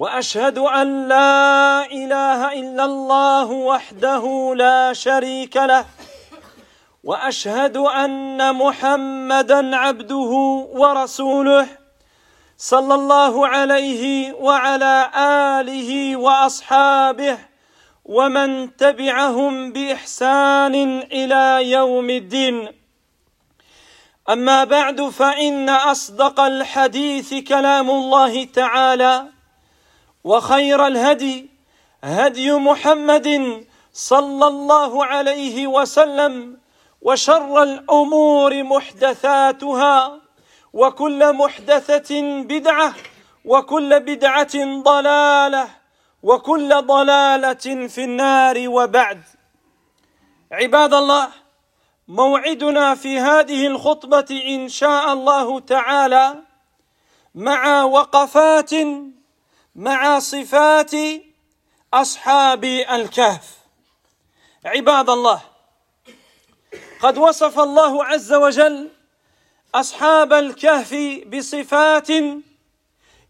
وأشهد أن لا إله إلا الله وحده لا شريك له وأشهد أن محمدا عبده ورسوله صلى الله عليه وعلى آله وأصحابه ومن تبعهم بإحسان إلى يوم الدين. أما بعد فإن أصدق الحديث كلام الله تعالى. وخير الهدي هدي محمد صلى الله عليه وسلم وشر الأمور محدثاتها وكل محدثة بدعة وكل بدعة ضلالة وكل ضلالة في النار وبعد. عباد الله موعدنا في هذه الخطبة إن شاء الله تعالى مع وقفات مع صفات أصحاب الكهف. عباد الله قد وصف الله عز وجل أصحاب الكهف بصفات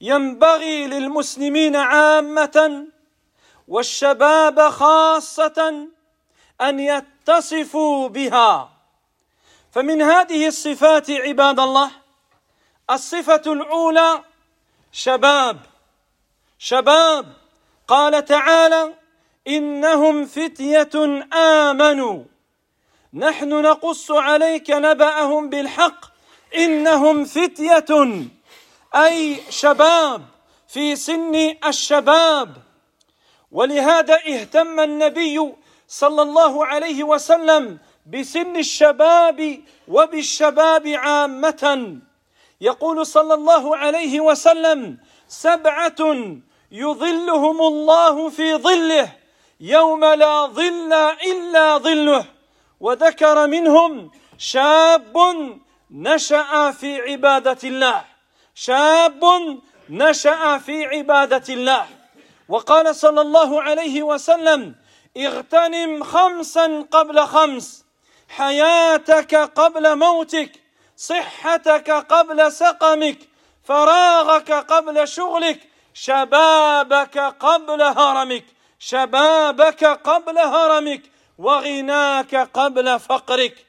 ينبغي للمسلمين عامة والشباب خاصة أن يتصفوا بها. فمن هذه الصفات عباد الله الصفة الأولى شباب. شباب قال تعالى إنهم فتية آمنوا. نحن نقص عليك نبأهم بالحق إنهم فتية. أي شباب في سن الشباب. ولهذا اهتم النبي صلى الله عليه وسلم بسن الشباب وبالشباب عامة. يقول صلى الله عليه وسلم سبعة يظلهم الله في ظله يوم لا ظل إلا ظله. وذكر منهم شاب نشأ في عبادة الله. شاب نشأ في عبادة الله. وقال صلى الله عليه وسلم اغتنم خمسا قبل خمس. حياتك قبل موتك. صحتك قبل سقمك. فراغك قبل شغلك. شبابك قبل هرمك شبابك قبل هرمك وغناك قبل فقرك.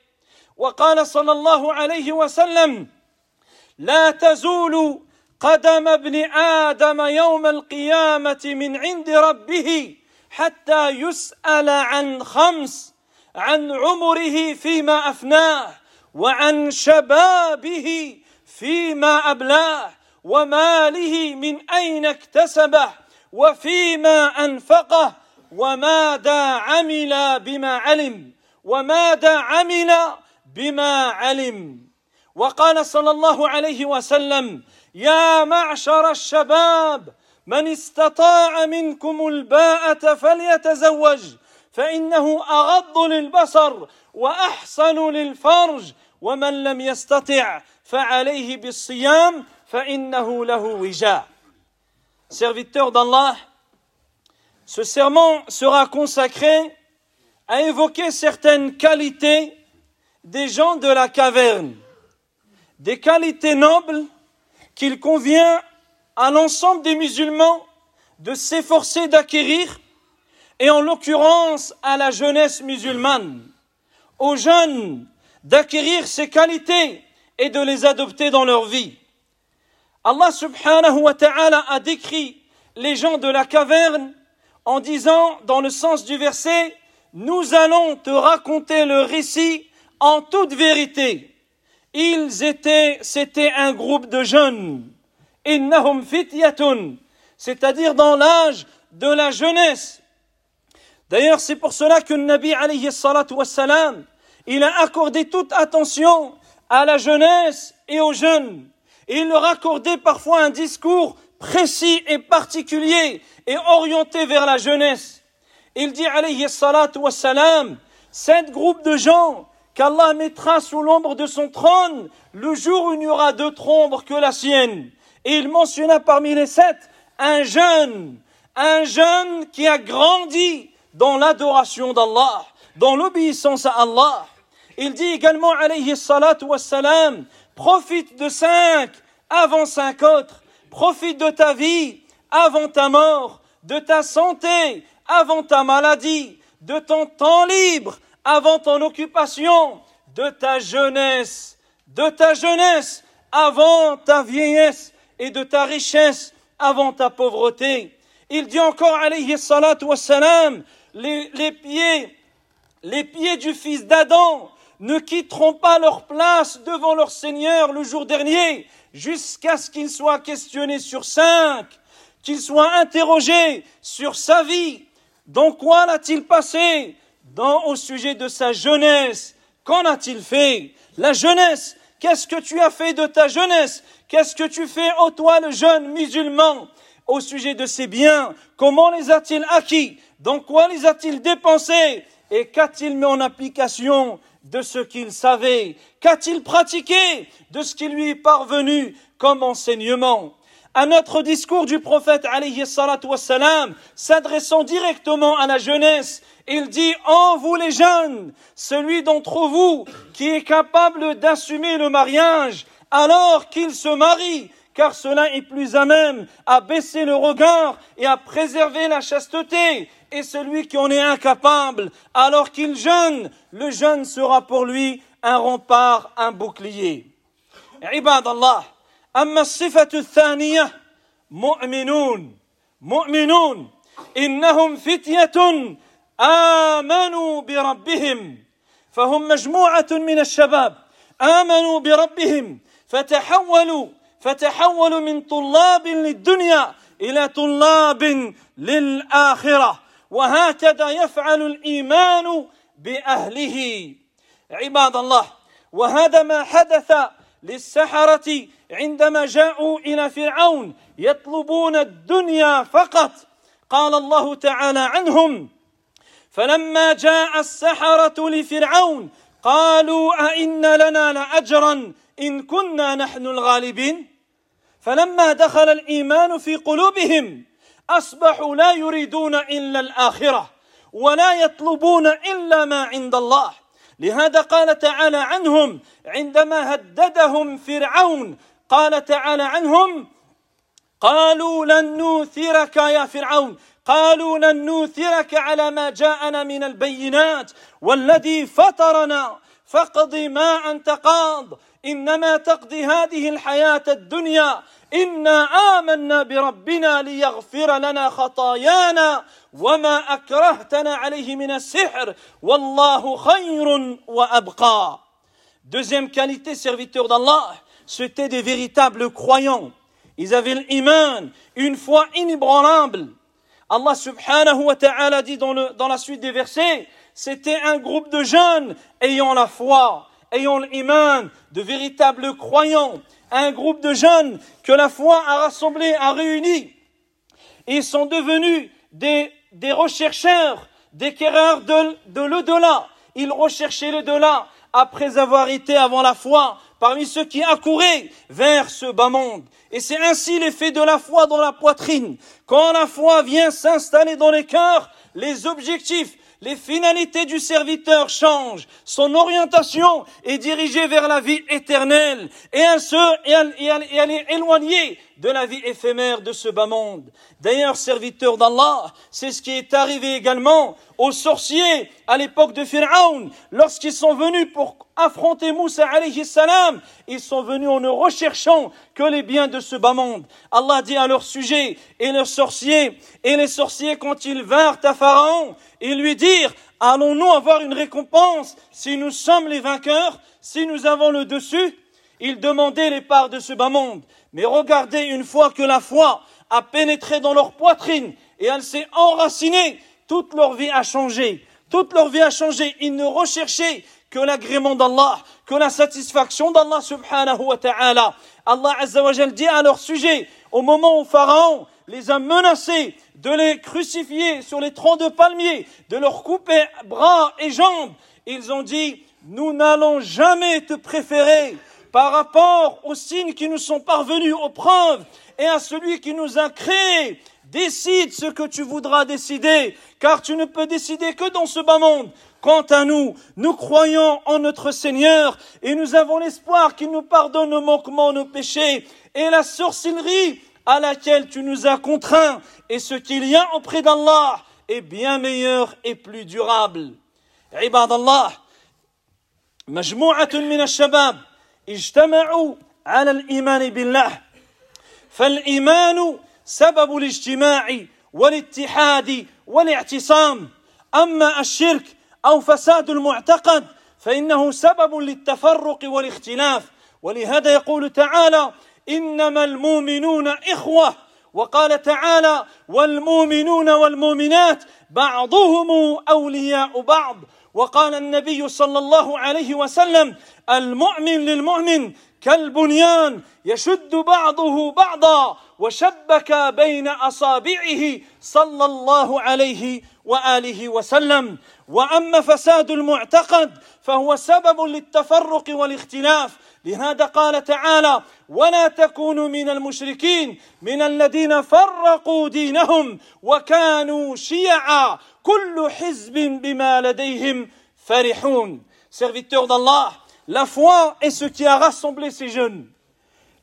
وقال صلى الله عليه وسلم لا تزول قدم ابن آدم يوم القيامة من عند ربه حتى يسأل عن خمس عن عمره فيما أفناه وعن شبابه فيما أبلاه. وماله من أين اكتسبه وفيما أنفقه وماذا عمل بما علم وماذا عمل بما علم. وقال صلى الله عليه وسلم يا معشر الشباب من استطاع منكم الباءة فليتزوج فإنه أغض للبصر وأحسن للفرج ومن لم يستطع فعليه بالصيام فإنه له وجاء Serviteur d'Allah, ce sermon sera consacré à évoquer certaines qualités des gens de la caverne, des qualités nobles qu'il convient à l'ensemble des musulmans de s'efforcer d'acquérir, et en l'occurrence à la jeunesse musulmane, aux jeunes d'acquérir ces qualités et de les adopter dans leur vie. Allah subhanahu wa ta'ala a décrit les gens de la caverne en disant dans le sens du verset Nous allons te raconter le récit en toute vérité. Ils étaient, c'était un groupe de jeunes. C'est-à-dire dans l'âge de la jeunesse. D'ailleurs, c'est pour cela que le Nabi alayhi salatu wassalam, il a accordé toute attention à la jeunesse et aux jeunes. Et il leur accordait parfois un discours précis et particulier et orienté vers la jeunesse. Il dit alayhi salatu wassalam, sept groupes de gens qu'Allah mettra sous l'ombre de son trône le jour où il n'y aura d'autre ombre que la sienne. Et il mentionna parmi les sept un jeune, un jeune qui a grandi dans l'adoration d'Allah, dans l'obéissance à Allah. Il dit également, alayhi salatu wassalam, profite de cinq avant cinq autres, profite de ta vie avant ta mort, de ta santé avant ta maladie, de ton temps libre avant ton occupation, de ta jeunesse, de ta jeunesse avant ta vieillesse et de ta richesse avant ta pauvreté. Il dit encore, alayhi salatu wassalam, les, les pieds, les pieds du fils d'Adam ne quitteront pas leur place devant leur Seigneur le jour dernier jusqu'à ce qu'il soit questionné sur cinq, qu'il soit interrogé sur sa vie. Dans quoi l'a-t-il passé? Au sujet de sa jeunesse. Qu'en a-t-il fait? La jeunesse, qu'est-ce que tu as fait de ta jeunesse? Qu'est-ce que tu fais, ô toi le jeune musulman au sujet de ses biens? Comment les a-t-il acquis? Dans quoi les a-t-il dépensés? Et qu'a-t-il mis en application de ce qu'il savait Qu'a-t-il pratiqué de ce qui lui est parvenu comme enseignement à notre discours du prophète alayhi wassalam, s'adressant directement à la jeunesse, il dit, en vous les jeunes, celui d'entre vous qui est capable d'assumer le mariage, alors qu'il se marie, car cela est plus à même à baisser le regard et à préserver la chasteté Et celui qui en est incapable, alors qu'il jeûne, le jeûne sera pour lui un rempart, un bouclier. عباد الله أما الصفة الثانية مؤمنون مؤمنون إنهم فتية آمنوا بربهم فهم مجموعة من الشباب آمنوا بربهم فتحولوا فتحولوا من طلاب للدنيا إلى طلاب للآخرة وهكذا يفعل الإيمان بأهله. عباد الله وهذا ما حدث للسحرة عندما جاءوا إلى فرعون يطلبون الدنيا فقط. قال الله تعالى عنهم فلما جاء السحرة لفرعون قالوا أئن لنا لأجرا إن كنا نحن الغالبين؟ فلما دخل الإيمان في قلوبهم أصبحوا لا يريدون إلا الآخرة ولا يطلبون إلا ما عند الله. لهذا قال تعالى عنهم عندما هددهم فرعون قال تعالى عنهم قالوا لن نوثرك يا فرعون قالوا لن نوثرك على ما جاءنا من البينات والذي فطرنا فاقض ما أنت قاض. انما تقضي هذه الحياة الدنيا انا امنا بربنا ليغفر لنا خطايانا وما اكرهتنا عليه من السحر والله خير وابقى Deuxième qualité, serviteur d'Allah, c'était des véritables croyants. Ils avaient l'iman, une foi inébranlable. Allah subhanahu wa ta'ala dit dans, le, dans la suite des versets, c'était un groupe de jeunes ayant la foi, ayant l'iman, de véritables croyants. Un groupe de jeunes que la foi a rassemblés, a réunis. Ils sont devenus des, des rechercheurs, des quéreurs de, de l'au-delà. Ils recherchaient l'au-delà après avoir été avant la foi parmi ceux qui accouraient vers ce bas monde. Et c'est ainsi l'effet de la foi dans la poitrine. Quand la foi vient s'installer dans les cœurs, les objectifs, les finalités du serviteur changent. Son orientation est dirigée vers la vie éternelle et, elle, est éloignée de la vie éphémère de ce bas monde. D'ailleurs, serviteur d'Allah, c'est ce qui est arrivé également aux sorciers à l'époque de Pharaon, lorsqu'ils sont venus pour affronter Moussa alayhi salam, ils sont venus en ne recherchant que les biens de ce bas monde. Allah dit à leur sujet, et leurs sorciers, et les sorciers quand ils vinrent à Pharaon, ils lui dirent, allons-nous avoir une récompense si nous sommes les vainqueurs, si nous avons le dessus? Ils demandaient les parts de ce bas monde. Mais regardez, une fois que la foi a pénétré dans leur poitrine et elle s'est enracinée, toute leur vie a changé. Toute leur vie a changé. Ils ne recherchaient que l'agrément d'Allah, que la satisfaction d'Allah subhanahu wa ta'ala. Allah azza dit à leur sujet, au moment où Pharaon les a menacés de les crucifier sur les troncs de palmiers, de leur couper bras et jambes, ils ont dit, nous n'allons jamais te préférer par rapport aux signes qui nous sont parvenus, aux preuves, et à celui qui nous a créés. Décide ce que tu voudras décider, car tu ne peux décider que dans ce bas monde. Quant à nous, nous croyons en notre Seigneur et nous avons l'espoir qu'il nous pardonne nos manquements, nos péchés et la sorcellerie à laquelle tu nous as contraints et ce qu'il y a auprès d'Allah est bien meilleur et plus durable. عباد الله مجموعة من الشباب اجتمعوا على الإيمان بالله. فالإيمان سبب الاجتماع والاتحاد والاعتصام. أما الشرك أو فساد المعتقد فإنه سبب للتفرق والاختلاف. ولهذا يقول تعالى إنما المؤمنون إخوة. وقال تعالى والمؤمنون والمؤمنات بعضهم أولياء بعض. وقال النبي صلى الله عليه وسلم المؤمن للمؤمن كالبنيان يشد بعضه بعضا وشبك بين أصابعه صلى الله عليه وآله وسلم. وأما فساد المعتقد فهو سبب للتفرق والاختلاف. لهذا قال تعالى ولا تكونوا من المشركين من الذين فرقوا دينهم وكانوا شيعا. كل حزب بما لديهم فرحون. Serviteurs d'Allah la foi est ce qui a rassemblé ces jeunes.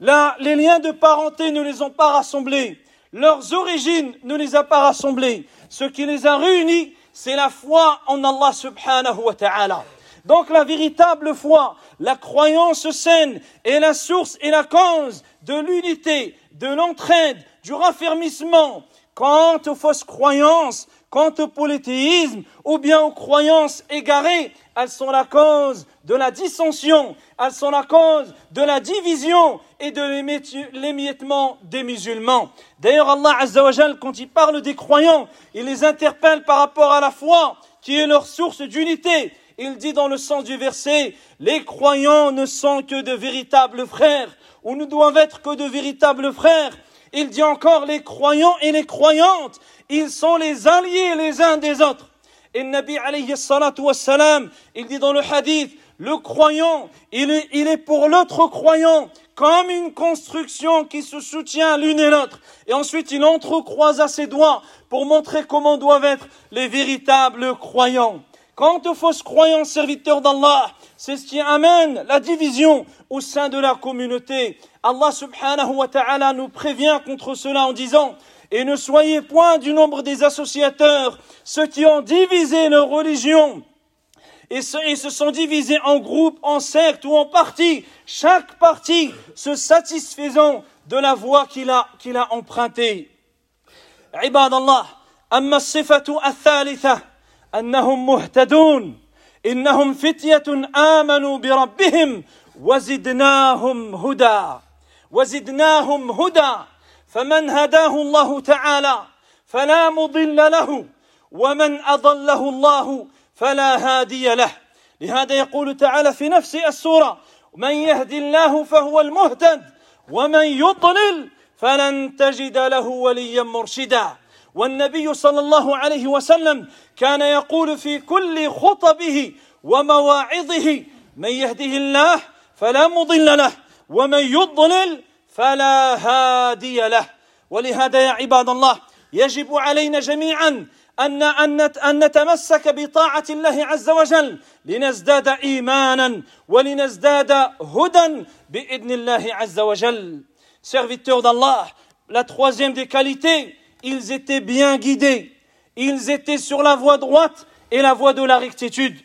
Là, les liens de parenté ne les ont pas rassemblés. Leurs origines ne les a pas rassemblés ce qui les a réunis c'est la foi en Allah subhanahu wa ta'ala Donc la véritable foi, la croyance saine est la source et la cause de l'unité, de l'entraide, du raffermissement. Quant aux fausses croyances, quant au polythéisme ou bien aux croyances égarées, elles sont la cause de la dissension, elles sont la cause de la division et de l'émiettement des musulmans. D'ailleurs, Allah Azzawajal, quand il parle des croyants, il les interpelle par rapport à la foi, qui est leur source d'unité, il dit dans le sens du verset, les croyants ne sont que de véritables frères, ou ne doivent être que de véritables frères. Il dit encore, les croyants et les croyantes, ils sont les alliés les uns des autres. Et Nabi alayhi salatu wassalam, il dit dans le hadith, le croyant, il est, il est pour l'autre croyant comme une construction qui se soutient l'une et l'autre. Et ensuite, il entrecroisa ses doigts pour montrer comment doivent être les véritables croyants. Quant aux fausses croyances serviteurs d'Allah, c'est ce qui amène la division au sein de la communauté. Allah subhanahu wa ta'ala nous prévient contre cela en disant Et ne soyez point du nombre des associateurs, ceux qui ont divisé leur religion et se, se sont divisés en groupes, en sectes ou en partis, chaque parti se satisfaisant de la voie qu'il a, qu'il a empruntée. عباد الله أما الصفة الثالثة انهم مهتدون انهم فتيه امنوا بربهم وزدناهم هدى وزدناهم هدى فمن هداه الله تعالى فلا مضل له ومن أضله الله فلا هادي له. لهذا يقول تعالى في نفس السورة من يهدي الله فهو المهتد ومن يضلل فلن تجد له وليا مرشدا. والنبي صلى الله عليه وسلم كان يقول في كل خطبه ومواعظه من يهده الله فلا مضل له ومن يضلل فلا هادي له ولهذا يا عباد الله يجب علينا جميعا أن أن نتمسك بطاعة الله عز وجل لنزداد إيمانا ولنزداد هدى بإذن الله عز وجل Serviteurs d'Allah, la troisième des qualités, ils étaient bien guidés, ils étaient sur la voie droite et la voie de la rectitude.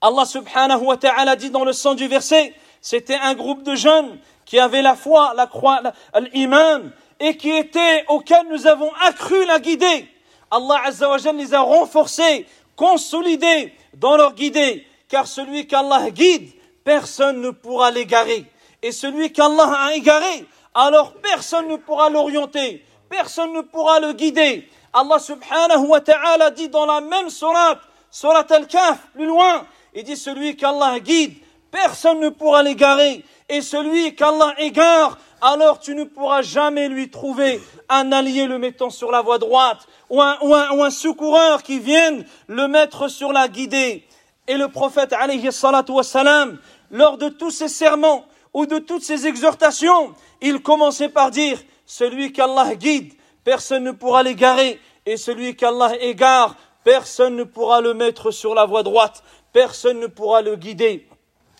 Allah subhanahu wa ta'ala dit dans le sens du verset, c'était un groupe de jeunes qui avaient la foi, la croix, l'iman, et qui étaient, auxquels nous avons accru la guidée. Allah azza wa les a renforcés, consolidés dans leur guidée, car celui qu'Allah guide, personne ne pourra l'égarer. Et celui qu'Allah a égaré, alors personne ne pourra l'orienter personne ne pourra le guider. Allah subhanahu wa ta'ala dit dans la même surat, surat al-Kaf, plus loin, il dit celui qu'Allah guide, personne ne pourra l'égarer. Et celui qu'Allah égare, alors tu ne pourras jamais lui trouver un allié le mettant sur la voie droite ou un, ou secoureur qui vienne le mettre sur la guidée. Et le prophète, alayhi salatu wassalam, lors de tous ses serments ou de toutes ses exhortations, il commençait par dire, celui qu'Allah guide, personne ne pourra l'égarer, et celui qu'Allah égare, personne ne pourra le mettre sur la voie droite, personne ne pourra le guider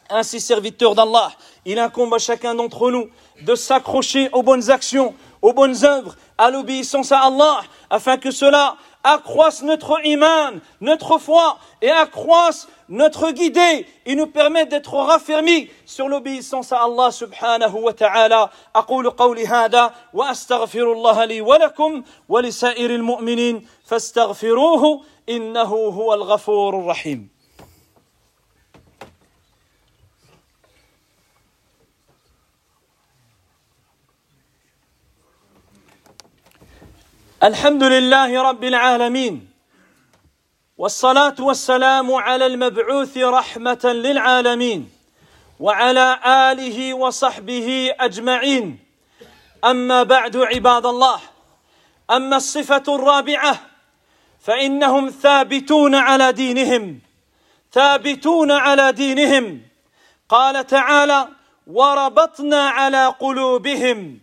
Ainsi, serviteur d'Allah, il incombe à chacun d'entre nous de s'accrocher aux bonnes actions, aux bonnes œuvres, à l'obéissance à Allah, afin que cela accroisse notre iman, notre foi, et accroisse notre guidée et nous permette d'être raffermis sur l'obéissance à Allah subhanahu wa ta'ala. أقول قولي هذا وأستغفر الله لي ولكم ولسائر المؤمنين فاستغفروه إنه هو الغفور الرحيم الحمد لله رب العالمين والصلاة والسلام على المبعوث رحمة للعالمين وعلى آله وصحبه أجمعين. أما بعد عباد الله أما الصفة الرابعة فإنهم ثابتون على دينهم ثابتون على دينهم. قال تعالى وربطنا على قلوبهم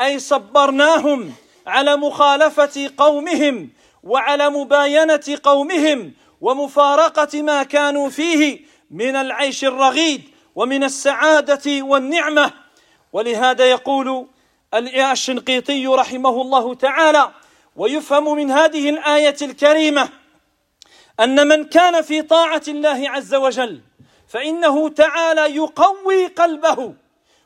أي صبرناهم على مخالفة قومهم وعلى مباينة قومهم ومفارقة ما كانوا فيه من العيش الرغيد ومن السعادة والنعمة. ولهذا يقول الشنقيطي رحمه الله تعالى ويفهم من هذه الآية الكريمة أن من كان في طاعة الله عز وجل فإنه تعالى يقوي قلبه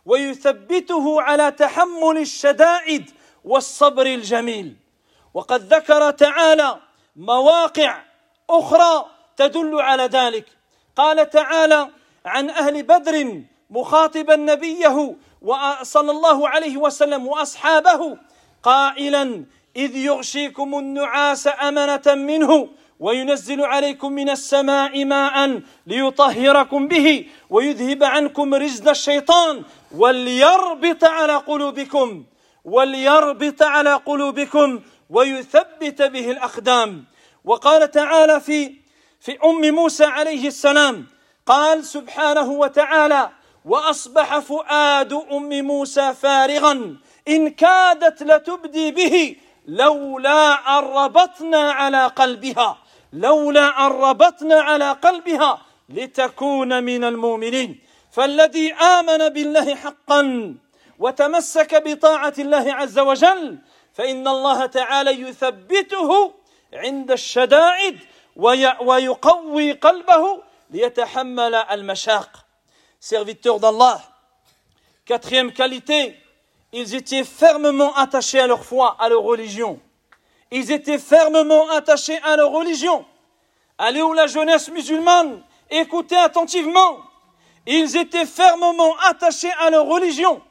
ويثبته على تحمل الشدائد والصبر الجميل. وقد ذكر تعالى مواقع أخرى تدل على ذلك. قال تعالى عن أهل بدر مخاطبا نبيه صلى الله عليه وسلم وأصحابه قائلا إذ يغشيكم النعاس أمنة منه وينزل عليكم من السماء ماء ليطهركم به ويذهب عنكم رزق الشيطان وليربط على قلوبكم وليربط على قلوبكم ويثبت به الأقدام. وقال تعالى في في أم موسى عليه السلام قال سبحانه وتعالى وأصبح فؤاد أم موسى فارغا إن كادت لتبدي به لولا أن ربطنا على قلبها لولا أن ربطنا على قلبها لتكون من المؤمنين. فالذي آمن بالله حقا وتمسك بطاعة الله عز وجل فإن الله تعالى يثبته عند الشدائد ويقوي قلبه ليتحمل المشاق serviteurs d'Allah quatrième qualité ils étaient fermement attachés à leur foi à leur religion ils étaient fermement attachés à leur religion allez où la jeunesse musulmane écoutez attentivement ils étaient fermement attachés à leur religion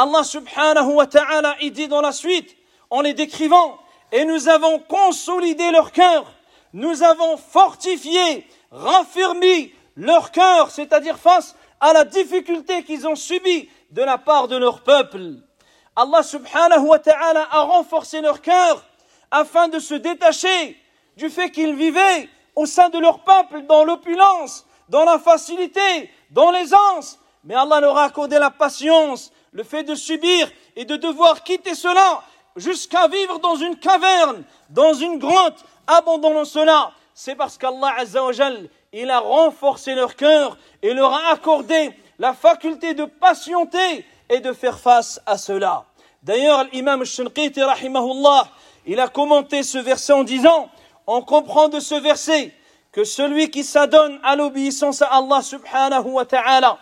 Allah subhanahu wa ta'ala il dit dans la suite en les décrivant, et nous avons consolidé leur cœur, nous avons fortifié, raffermi leur cœur, c'est-à-dire face à la difficulté qu'ils ont subie de la part de leur peuple. Allah subhanahu wa ta'ala a renforcé leur cœur afin de se détacher du fait qu'ils vivaient au sein de leur peuple dans l'opulence, dans la facilité, dans l'aisance. Mais Allah leur a accordé la patience, le fait de subir et de devoir quitter cela jusqu'à vivre dans une caverne, dans une grotte, abandonnant cela. C'est parce qu'Allah Azzawajal, il a renforcé leur cœur et leur a accordé la faculté de patienter et de faire face à cela. D'ailleurs, l'imam Shinqiti, rahimahullah, il a commenté ce verset en disant, on comprend de ce verset que celui qui s'adonne à l'obéissance à Allah subhanahu wa ta'ala,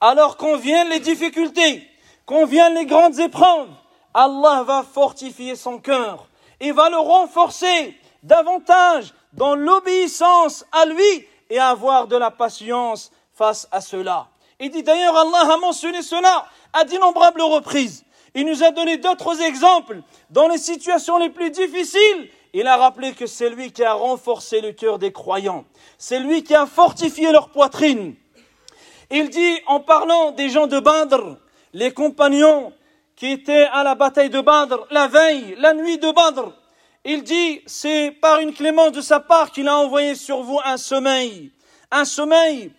alors qu'on viennent les difficultés, qu'on viennent les grandes épreuves, Allah va fortifier son cœur et va le renforcer davantage dans l'obéissance à lui et avoir de la patience face à cela. Il dit d'ailleurs, Allah a mentionné cela à d'innombrables reprises. Il nous a donné d'autres exemples dans les situations les plus difficiles. Il a rappelé que c'est lui qui a renforcé le cœur des croyants. C'est lui qui a fortifié leur poitrine. Il dit, en parlant des gens de Badr, les compagnons qui était à la bataille de Badr, la veille, la nuit de Badr, il dit, c'est par une clémence de sa part qu'il a envoyé sur vous un sommeil, un sommeil,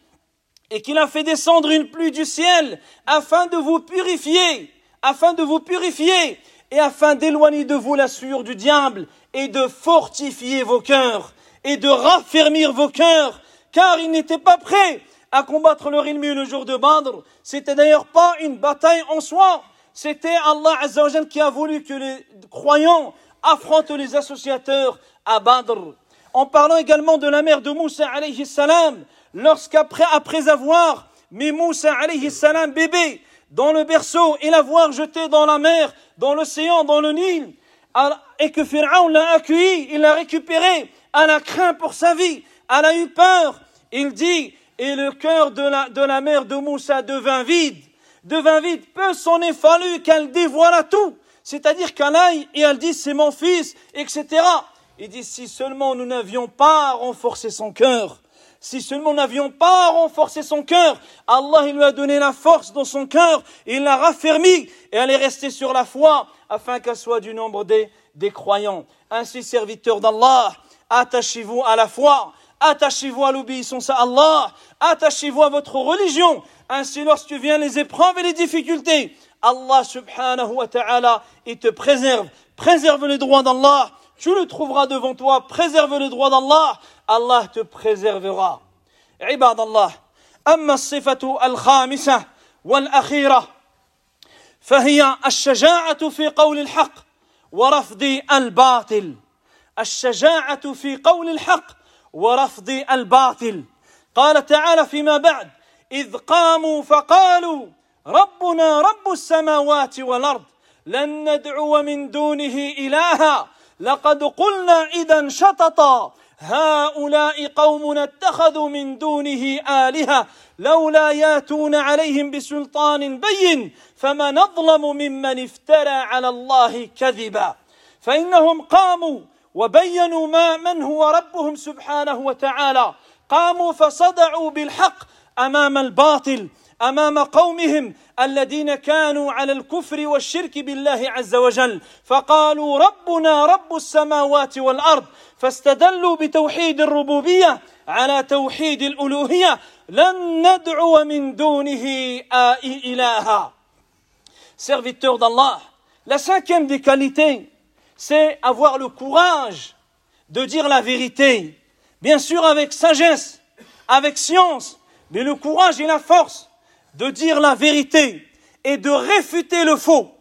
et qu'il a fait descendre une pluie du ciel afin de vous purifier, afin de vous purifier, et afin d'éloigner de vous la sueur du diable, et de fortifier vos cœurs, et de raffermir vos cœurs, car il n'était pas prêt à combattre leur ennemi le jour de Badr. C'était d'ailleurs pas une bataille en soi, c'était Allah Azzawajal qui a voulu que les croyants affrontent les associateurs à Badr. En parlant également de la mère de Moussa alayhi salam, lorsqu'après après avoir mis Moussa alayhi salam bébé dans le berceau et l'avoir jeté dans la mer, dans l'océan, dans le Nil, et que Pharaon l'a accueilli, il l'a récupéré, elle a craint pour sa vie, elle a eu peur. Il dit, et le cœur de la, mère de Moussa devint vide, devint vide, peu s'en est fallu qu'elle dévoila tout. C'est-à-dire qu'elle aille et elle dit c'est mon fils, etc. Il dit si seulement nous n'avions pas renforcé son cœur, si seulement nous n'avions pas renforcé son cœur, Allah lui a donné la force dans son cœur, il l'a raffermi et elle est restée sur la foi afin qu'elle soit du nombre des, des croyants. Ainsi, serviteurs d'Allah, attachez-vous à la foi, attachez-vous à l'obéissance à Allah, attachez-vous à votre religion. Ainsi, lorsque viennent les épreuves et les difficultés, Allah subhanahu wa ta'ala, il te préserve. Préserve les droits d'Allah. Tu le trouveras devant toi. Préserve les droits d'Allah. Allah te préservera. عباد الله أما الصفة الخامسة والأخيرة فهي الشجاعة في قول الحق ورفض الباطل الشجاعة في قول الحق ورفض الباطل. قال تعالى فيما بعد إذ قاموا فقالوا ربنا رب السماوات والأرض لن ندعو من دونه إلها. لقد قلنا إذا شططا هؤلاء قومنا اتخذوا من دونه آلهة لولا ياتون عليهم بسلطان بين فمن أظلم ممن افترى على الله كذبا. فإنهم قاموا وبينوا ما من هو ربهم سبحانه وتعالى. قاموا فصدعوا بالحق أمام الباطل أمام قومهم الذين كانوا على الكفر والشرك بالله عز وجل. فقالوا ربنا رب السماوات والأرض فاستدلوا بتوحيد الربوبية على توحيد الألوهية. لن ندعو من دونه إلها. Serviteur d'Allah, la cinquième des qualités, c'est avoir le courage de dire la vérité, bien sûr avec sagesse, avec science, mais le courage et la force de dire la vérité et de réfuter le faux.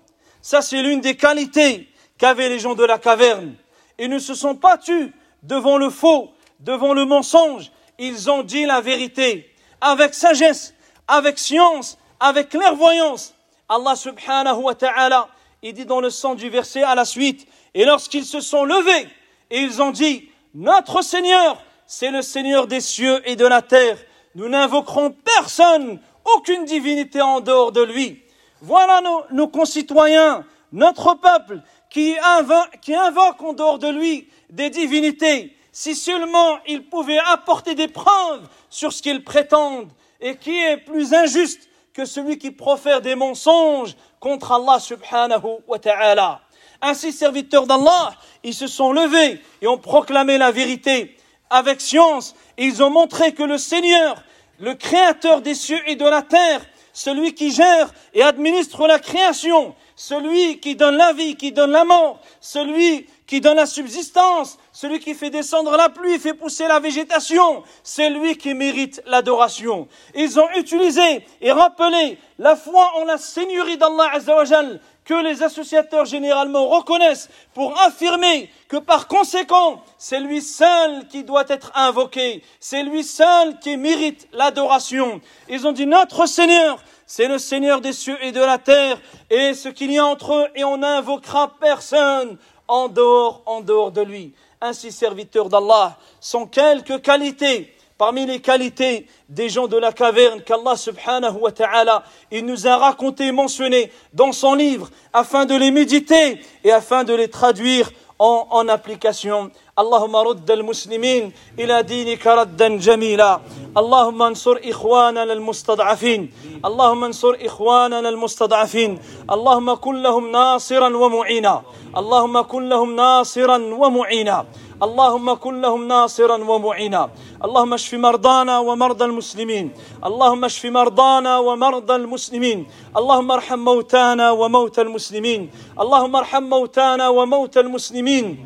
Ça, c'est l'une des qualités qu'avaient les gens de la caverne. Ils ne se sont pas tus devant le faux, devant le mensonge. Ils ont dit la vérité avec sagesse, avec science, avec clairvoyance. Allah subhanahu wa ta'ala, il dit dans le sens du verset à la suite, et lorsqu'ils se sont levés, et ils ont dit, notre Seigneur, c'est le Seigneur des cieux et de la terre. Nous n'invoquerons personne, aucune divinité en dehors de lui. Voilà nos, concitoyens, notre peuple, qui, invoque, qui invoque en dehors de lui des divinités. Si seulement ils pouvaient apporter des preuves sur ce qu'ils prétendent, et qui est plus injuste que celui qui profère des mensonges contre Allah subhanahu wa ta'ala. Ainsi, serviteurs d'Allah, ils se sont levés et ont proclamé la vérité avec science. ils ont montré que le Seigneur, le Créateur des cieux et de la terre, celui qui gère et administre la création, celui qui donne la vie, qui donne la mort, celui qui donne la subsistance, celui qui fait descendre la pluie, fait pousser la végétation, c'est lui qui mérite l'adoration. Ils ont utilisé et rappelé la foi en la Seigneurie d'Allah Azzawajal, que les associateurs généralement reconnaissent pour affirmer que par conséquent, c'est lui seul qui doit être invoqué, c'est lui seul qui mérite l'adoration. Ils ont dit notre Seigneur, c'est le Seigneur des cieux et de la terre, et ce qu'il y a entre eux, et on n'invoquera personne en dehors, en dehors de lui. Ainsi, serviteurs d'Allah, sont quelques qualités parmi les qualités des gens de la caverne qu'Allah subhanahu wa ta'ala il nous a raconté, mentionné dans son livre afin de les méditer et afin de les traduire en, en application. اللهم رد المسلمين إلى دينك ردا جميلا اللهم انصر إخواننا المستضعفين اللهم انصر إخواننا المستضعفين اللهم كن لهم ناصرا ومعينا اللهم كن لهم ناصرا ومعينا اللهم كن لهم ناصرا ومعينا. اللهم اشف مرضانا ومرضى المسلمين. اللهم اشف مرضانا ومرضى المسلمين. اللهم ارحم موتانا وموتى المسلمين. اللهم ارحم موتانا وموتى المسلمين.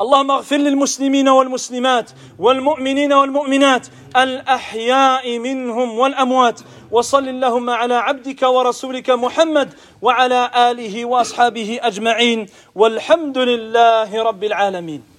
اللهم اغفر للمسلمين والمسلمات والمؤمنين والمؤمنات الأحياء منهم والأموات. وصل اللهم على عبدك ورسولك محمد وعلى آله وأصحابه أجمعين. والحمد لله رب العالمين.